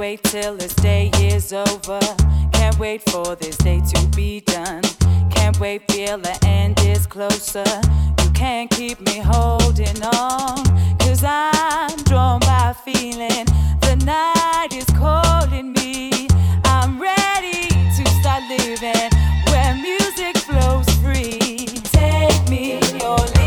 wait till this day is over. Can't wait for this day to be done. Can't wait feel the end is closer. You can't keep me holding on. Cause I'm drawn by feeling. The night is calling me. I'm ready to start living where music flows free. Take me your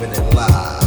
Keeping it live,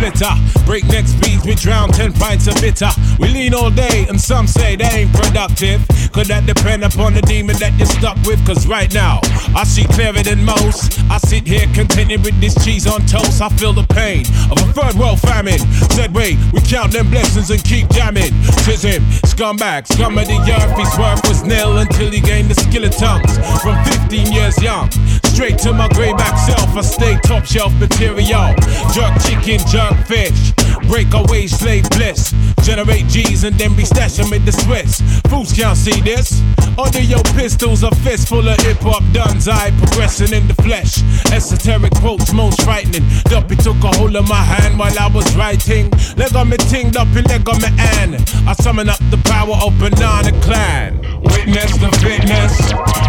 Splitter. Breakneck speeds, we drown 10 pints of bitter. We lean all day, and some say they ain't productive. Could that depend upon the demon that you're stuck with? Cause right now, I see clearer than most. I sit here contented with this cheese on toast. I feel the pain of a third world famine. Said, wait, we count them blessings and keep jamming. Tis him, scumbag, scum of the earth. His worth was nil until he gained the skill of tongues. From 15 years young, straight to my grayback self, I stay top shelf material. Jerk chicken, jerk fish. Break away slave bliss. Generate G's and then we stash them in the Swiss. Fools can't see this. Under your pistols, a fist full of hip hop duns. I progressing in the flesh. Esoteric quotes, most frightening. Duppy took a hold of my hand while I was writing. Leg on me ting, Duppy, leg on me an. I summon up the power of Banana Clan. Witness the fitness,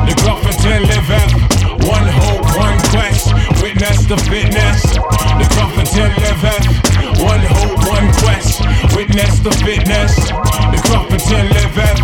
the Grufferton liveth. One hope, one quest. Witness the fitness, the Grufferton liveth. One hope, one quest. Witness the fitness, the Grufferton liveth.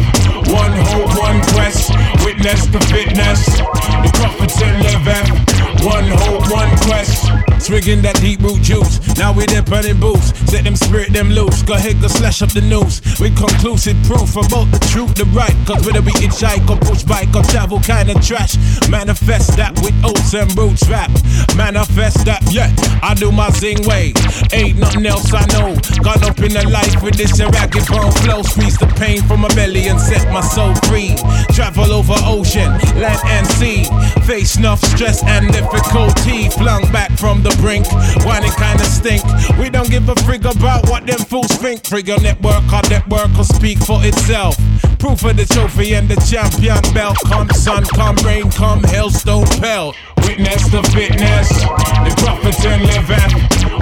One hope, one quest. Witness the fitness, the Grufferton liveth. One hope, one quest. Swigging that deep root juice. Now we there burning boots. Set them spirit them loose. Go ahead, go slash up the news. With conclusive proof about the truth, the right. Cause whether we hitchhike or push bike or travel kind of trash. Manifest that with oats and roots rap. Manifest that, yeah. I do my zing way. Ain't nothing else I know. Gone up in the life with this ragged bone flow. Squeeze the pain from my belly and set my soul free. Travel over ocean, land and sea. Face enough stress and difficulty. Flung back from the brink. Whining kinda stink. We don't give a frig about what them fools think. Frig your network, our network will speak for itself. Proof of the trophy and the champion belt. Come sun, come rain, come hailstone pelt. Witness the fitness, the prophets and liveth.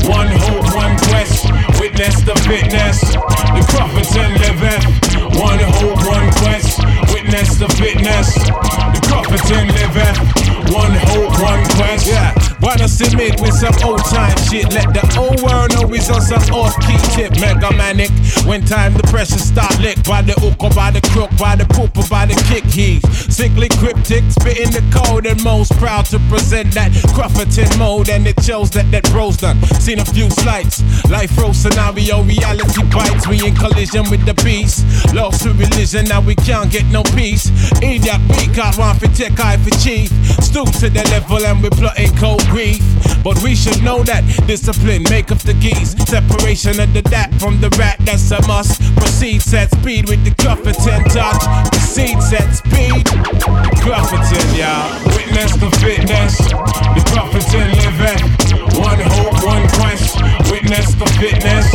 One hope, one quest. Witness the fitness, the prophets and liveth. One hope, one quest. Witness the fitness, the prophets and liveth. One hope, one quest. Yeah. Wanna submit with some old time shit. Let the old world know he's on some off key tip. Mega manic. When time the pressure start lick by the hook or by the crook, by the poop or by the kick. He's sickly cryptic, spitting the code and most proud to present that Crufferton mode. And it shows that that bro's done. Seen a few slights. Life row scenario, reality bites. We in collision with the beast. Lost to religion, now we can't get no peace. Idiot, we can't run for tech, eye for chief. Stoop to the level and we're plotting cold grief. But we should know that discipline make up the geese. Separation of the dat from the rat, that's a must. Proceed set speed with the Clufferton touch. Proceed set speed. Clufferton, y'all. Witness the fitness. The Clufferton living. One hope, one quest. Witness the fitness.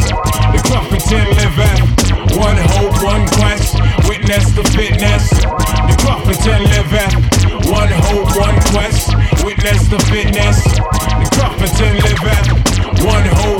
The Clufferton living. One hope, one quest. Witness the fitness. The Clufferton living. One hope, one quest. Witness the fitness. The Clufferton living. One hope,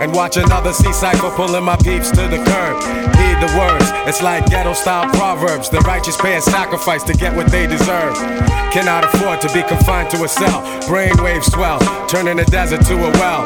And watch another sea cycle pulling my peeps to the curb. Heed the words, it's like ghetto style proverbs. The righteous pay a sacrifice to get what they deserve. Cannot afford to be confined to a cell. Brainwaves swell, turning the desert to a well.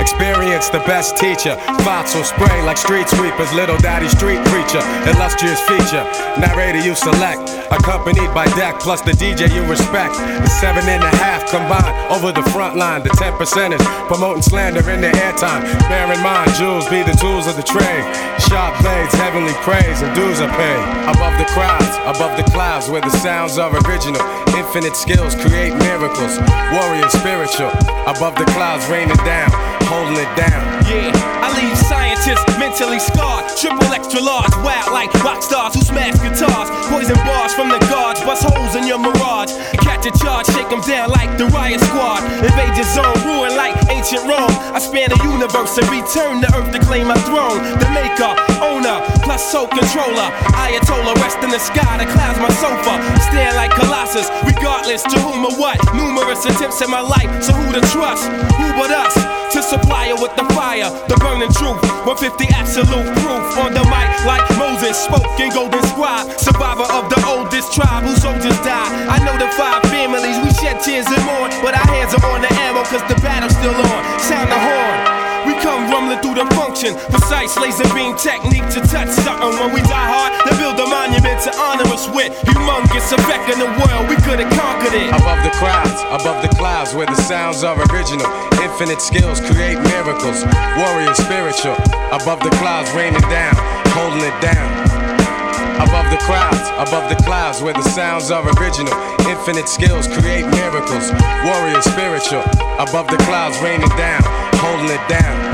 Experience the best teacher. Thoughts will spray like street sweepers. Little daddy street preacher. Illustrious feature. Narrator you select. Accompanied by deck plus the DJ you respect. The seven and a half combined over the front line. The ten percenters promoting slander in the airtime. Bear in mind, jewels be the tools of the trade. Sharp blades, heavenly praise, and dues are paid. Above the crowds, above the clouds, where the sounds are original. Infinite skills create miracles. Warrior spiritual. Above the clouds, raining down, holding it down. Yeah, I leave scientists mentally scarred. Triple extra large, wild like rock stars who smash guitars. Poison bars from the guards, bust holes in your mirage. Catch a charge, shake them down like the riot squad. Invade your zone, ruin like ancient Rome. I span the universe and return to earth to claim my throne. The maker, owner, plus soul controller. Ayatollah, rest in the sky, the clouds my sofa. Stand like Colossus, regardless to whom or what. Numerous attempts in my life, so who to trust? Who but us? To supply her with the fire, the burning truth. 150 absolute proof on the mic, like Moses spoke in Golden Scribe. Survivor of the oldest tribe whose soldiers died. I know the five families, we shed tears and mourn. But our hands are on the ammo, cause the battle's still on. Sound the horn. Rumbling through the function. Precise laser beam technique to touch something. When we die hard, they build a monument to honor us with. Humongous effect in the world, we could have conquered it. Above the crowds, above the clouds, where the sounds are original. Infinite skills create miracles. Warrior spiritual. Above the clouds, raining down, holding it down. Above the clouds, above the clouds, where the sounds are original. Infinite skills create miracles. Warrior spiritual. Above the clouds, raining down, holding it down.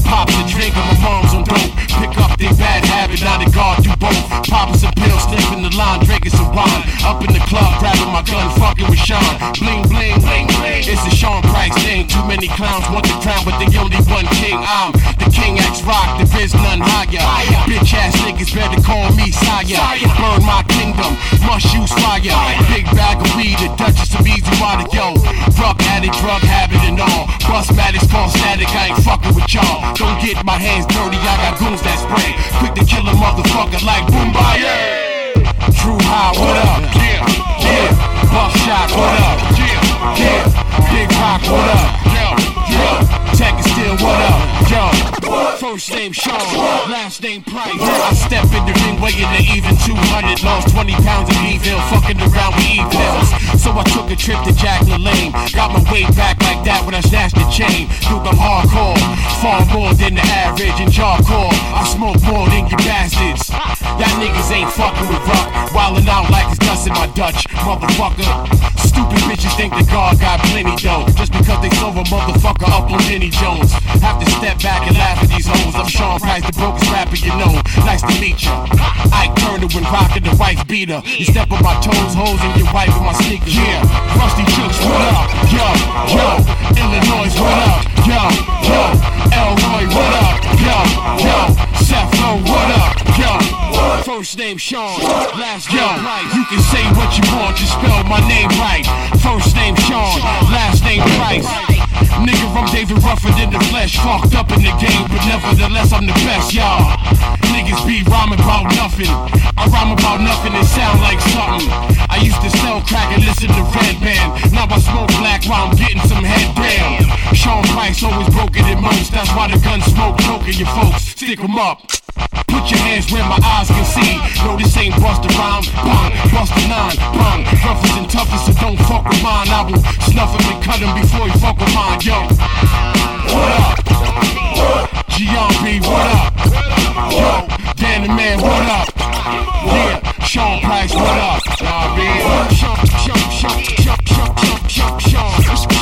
Pop the drink and my mom's on dope. Pick up their bad habit, now they guard you both. Some pills, sniffing the line, drinking some wine. Up in the club, grabbing my gun, fucking with Sean. Bling, bling, bling, bling. It's a Sean Price thing. Too many clowns want the crown, but they only one king. I'm the King X Rock, there is none higher. Bitch ass niggas better call me sire. Burn my kingdom, must use fire. Big bag of weed, the Duchess of Easy Water, yo. Drug addict, drug habit and all. Bust matters, call static, I ain't fucking with y'all. Don't get my hands dirty, I got goons that spray. Quick to kill a motherfucker like Boom Bye Yeah. True High, what up? Yeah, yeah. Buckshot, what up? Yeah, yeah. Big Rock, what up? Yo, yo. Tech is still, what up? First name Sean, last name Price. I step in the ring weighing the even 200. Lost 20 pounds of evil, fucking around with evils. So I took a trip to Jack LaLanne. Got my weight back like that when I snatched the chain. Dude, I'm hardcore. Far more than the average and jawcore. I smoke more than you bastards. Y'all niggas ain't fucking with rock. Wildin' out like it's dust in my Dutch, motherfucker. Stupid bitches think that God got plenty dough. Just because they sold a motherfucker up on Jenny Jones. Have to step back and laugh at these hoes. I'm Sean Price, the brokest rapper you know. Nice to meet ya. Ike Turner when rockin' the wife beater. You step on my toes, hoes, and your wife with my sneakers. Yeah, Ruste Juxx, what up? Yo, yo, Illinois, what up? Yo, yo, Elroy, what up? Yo, yo, Seth Lowe, what up? Yo, first name Sean, last name Price. You can say what you want, just spell my name right. First name Sean, last name Price. Nigga, I'm David Ruffin in the flesh, fucked up in the game, but nevertheless I'm the best, y'all. Niggas be rhyming about nothing. I rhyme about nothing and sound like something. I used to sell crack and listen to Red Band. Now I smoke black while I'm getting some head down. Sean Price always broken than most. That's why the gun smoke choking your folks. Stick 'em up. Put your hands where my eyes can see. No, this ain't Busta Rhyme. Bang, Busta Nine. Bang, roughest and toughest, so don't fuck with mine. I will snuff him and cut him before you fuck with mine. Yo, what up? Giambi, what up? Yo, Danny Man, what up? Yeah, Sean Price, what up? Y'all Sean, Sean, Sean, Sean, Sean, Sean, Sean.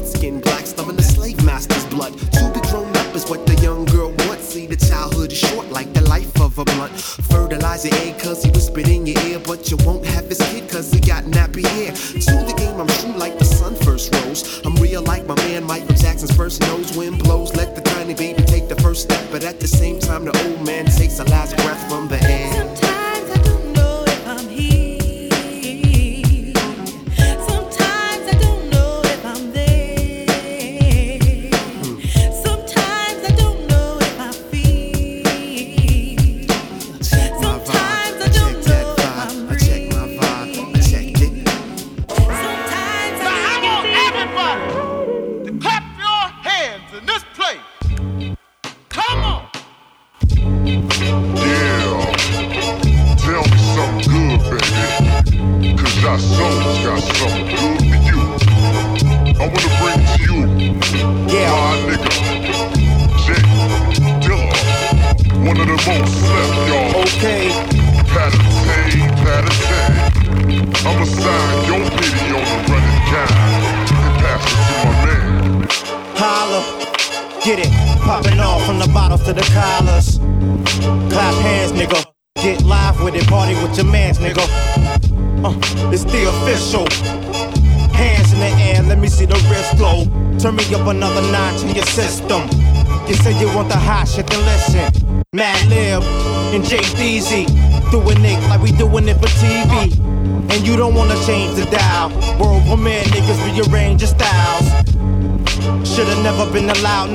Light skinned black loving the slave master's blood. To be grown up is what the young girl wants. See, the childhood is short like the life of a blunt. Fertilize your egg cause he whispered in your ear. But you won't have his kid cause he got nappy hair. To the game, I'm true like the sun first rose. I'm real like my man Michael Jackson's first nose. Wind blows, let the tiny baby take the first step. But at the same time, the old man takes a last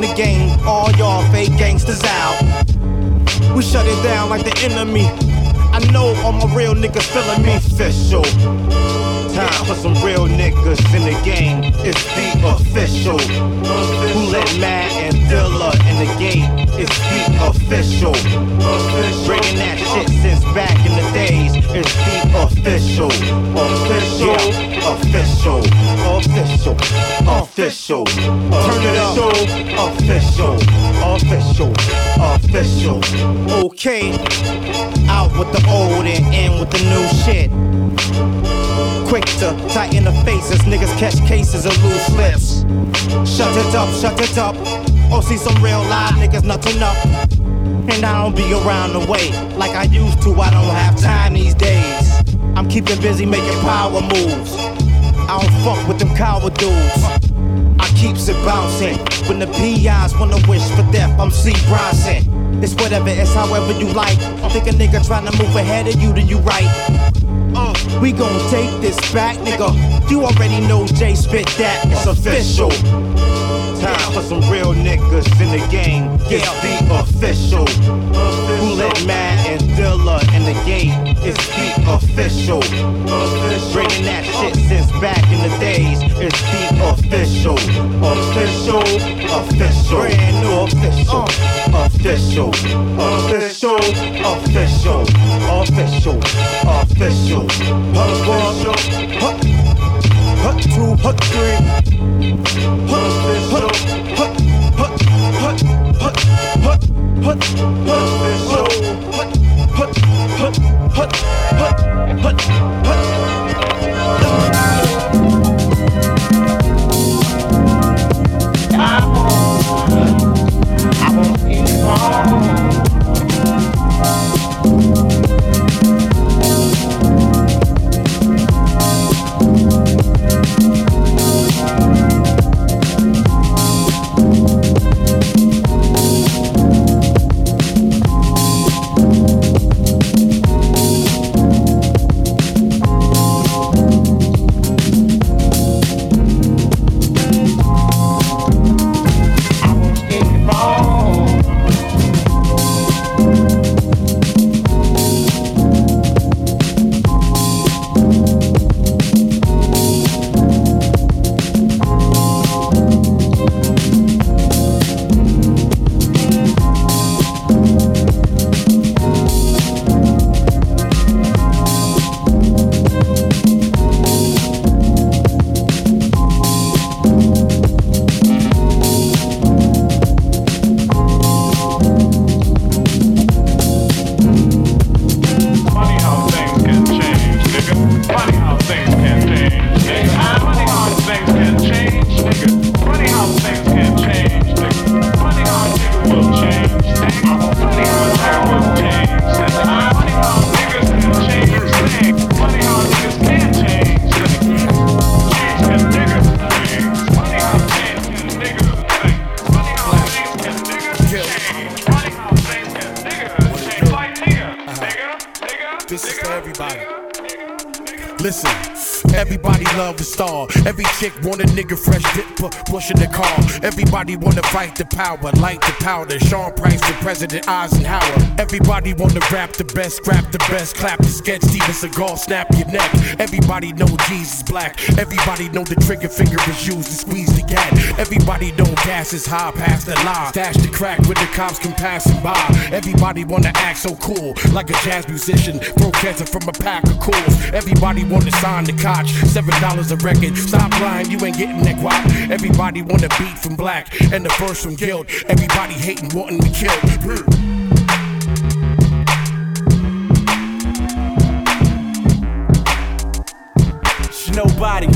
the game. All y'all fake gangsters out. We shut it down like the enemy. I know all my real niggas feeling me official. Time for some real niggas in the game. It's the official. Who let Matt and Dilla in the game? It's the official. Bringing that shit since back in the days. It's the official. Official. Official. Official. Official. Turn it up. Official. Official. Official. Okay. Out with the old and in with the new shit. Quick to tighten the faces, niggas catch cases of loose lips. Shut it up, shut it up. Oh, see some real live niggas nothing up. And I don't be around the way like I used to. I don't have time these days. I'm keeping busy making power moves. I don't fuck with them coward dudes. I keeps it bouncing. When the PIs wanna wish for death, I'm C. Bronson. It's whatever, it's however you like. I think a nigga trying to move ahead of you, then you right. Uh, we gon' take this back, nigga. You already know Jay spit that. It's official. Time for some real niggas in the game. It's the official. Who let the gate? It's the official. Bringing that shit since back in the days. It's the official. Official. Official. Brand new official. Official. Official. Official. Official. Official. Official. Hut one. Hut. Hut two. Hut three. Hut. Hut. Hut. Hut. Hut. Hut. Hut. Hut. Hut. Hut. Hut. Hut. Hut. Hut. Everybody wanna fight the power, light the powder. Sean Price with President Eisenhower. Everybody wanna rap the best, scrap the best, clap the sketch, Steven Seagal, snap your neck. Everybody know Jesus black. Everybody know the trigger finger is used to squeeze the gat. Everybody know gas is high past the line. Stash the crack when the cops come passing by. Everybody wanna act so cool, like a jazz musician. Throw cancer from a pack of Kools. Everybody wanna sign the cotch. Seven dollars a record. Stop lying, you ain't getting that guap. Everybody wanna beat from black and the verse from guilt. Everybody hating, wanting killed. Sh- Nobody,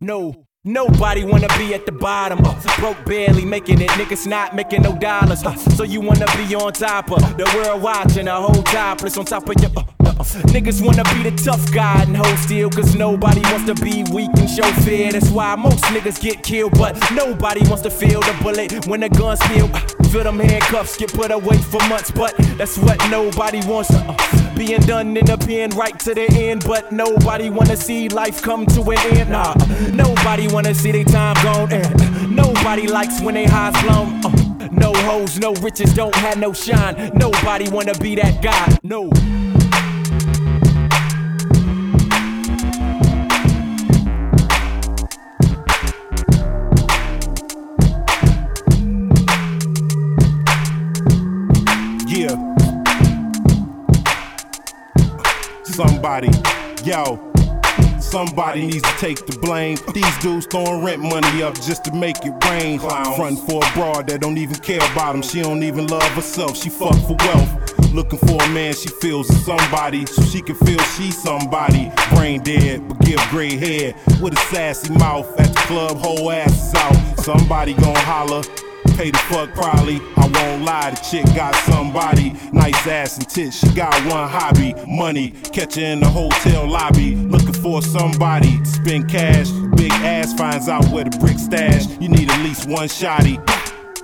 no, nobody wanna be at the bottom. Uh, broke barely making it, niggas not making no dollars. Uh, so you wanna be on top of the world watching a whole topless on top of your. Uh, uh, uh. Niggas wanna be the tough guy and hold still, cause nobody wants to be weak and show fear. That's why most niggas get killed, but nobody wants to feel the bullet when the gun spill. Feel them handcuffs get put away for months, but that's what nobody wants. Uh, being done in the pen right to the end, but nobody wanna see life come to an end. Nah, nobody wanna see their time gone. And nobody likes when they highs blown. Uh, no hoes, no riches, don't have no shine. Nobody wanna be that guy. No. Somebody, yo. Somebody needs to take the blame. These dudes throwing rent money up just to make it rain. Front for a broad that don't even care about him. She don't even love herself. She fuck for wealth. Looking for a man she feels is somebody, so she can feel she's somebody. Brain dead, but give gray hair with a sassy mouth at the club. Whole ass out. Somebody gon' holler. Pay the fuck probably. I won't lie, the chick got somebody. Nice ass and tits. She got one hobby. Money. Catch her in the hotel lobby. Looking for somebody to spend cash. Big ass finds out where the brick stash. You need at least one shotty.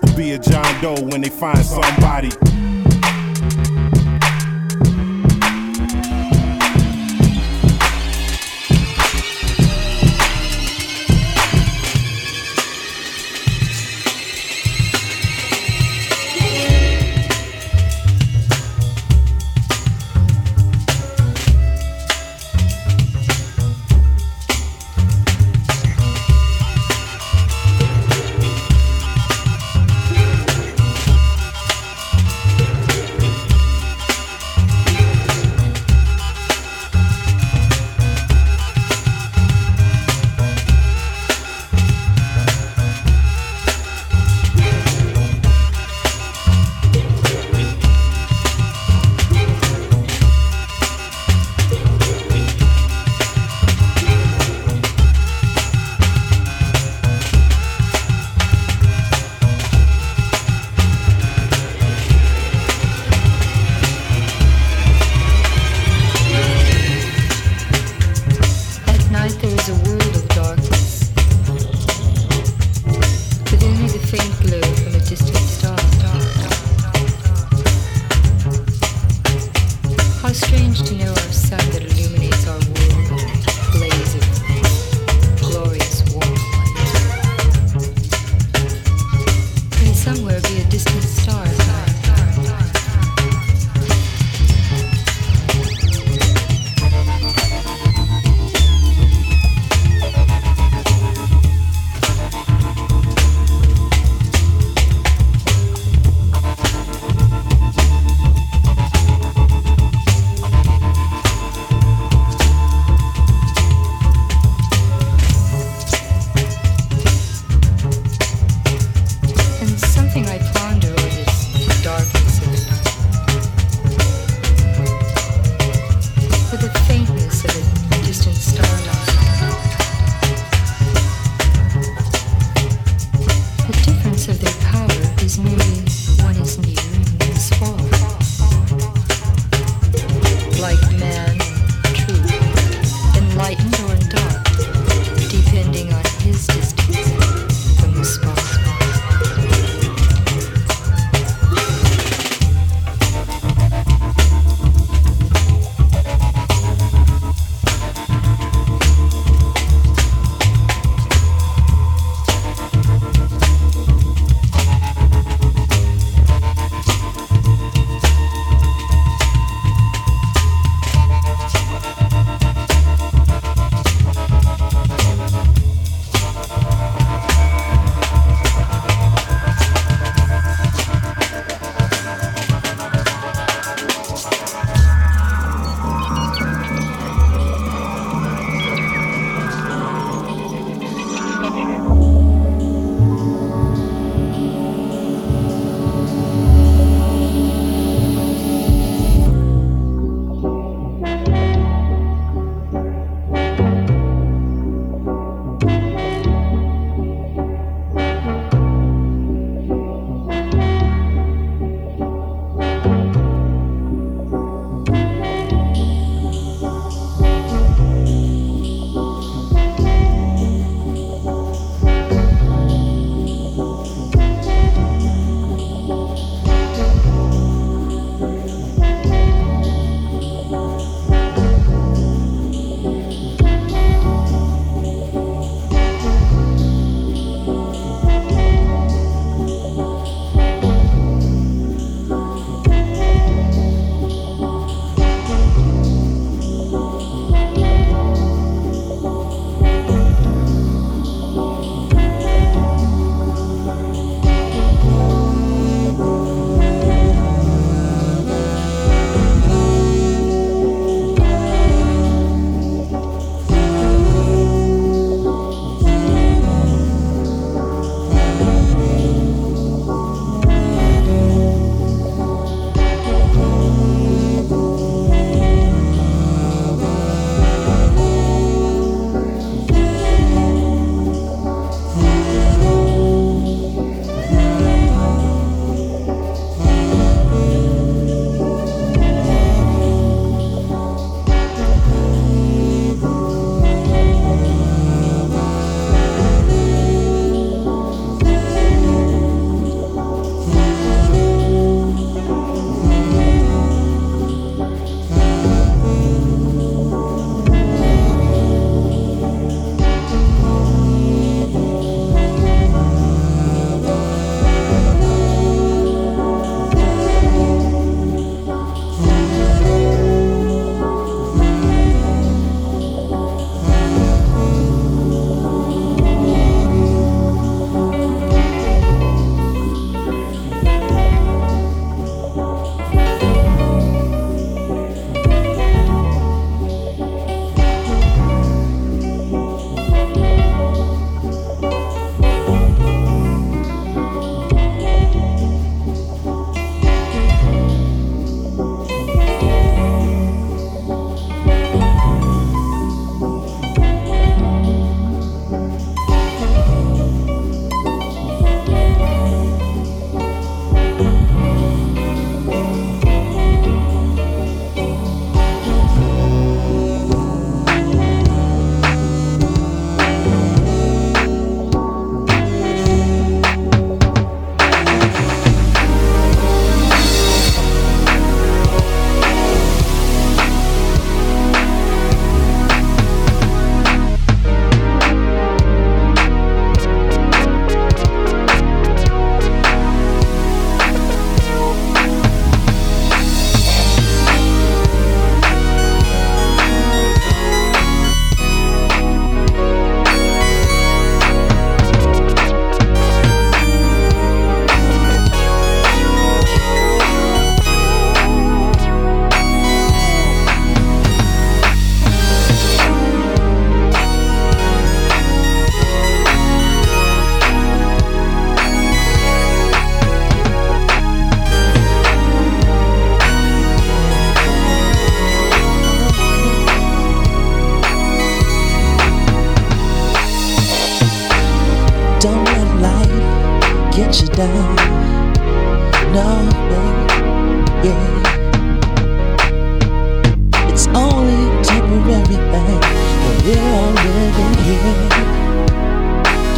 Or be a John Doe when they find somebody.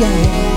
Yeah.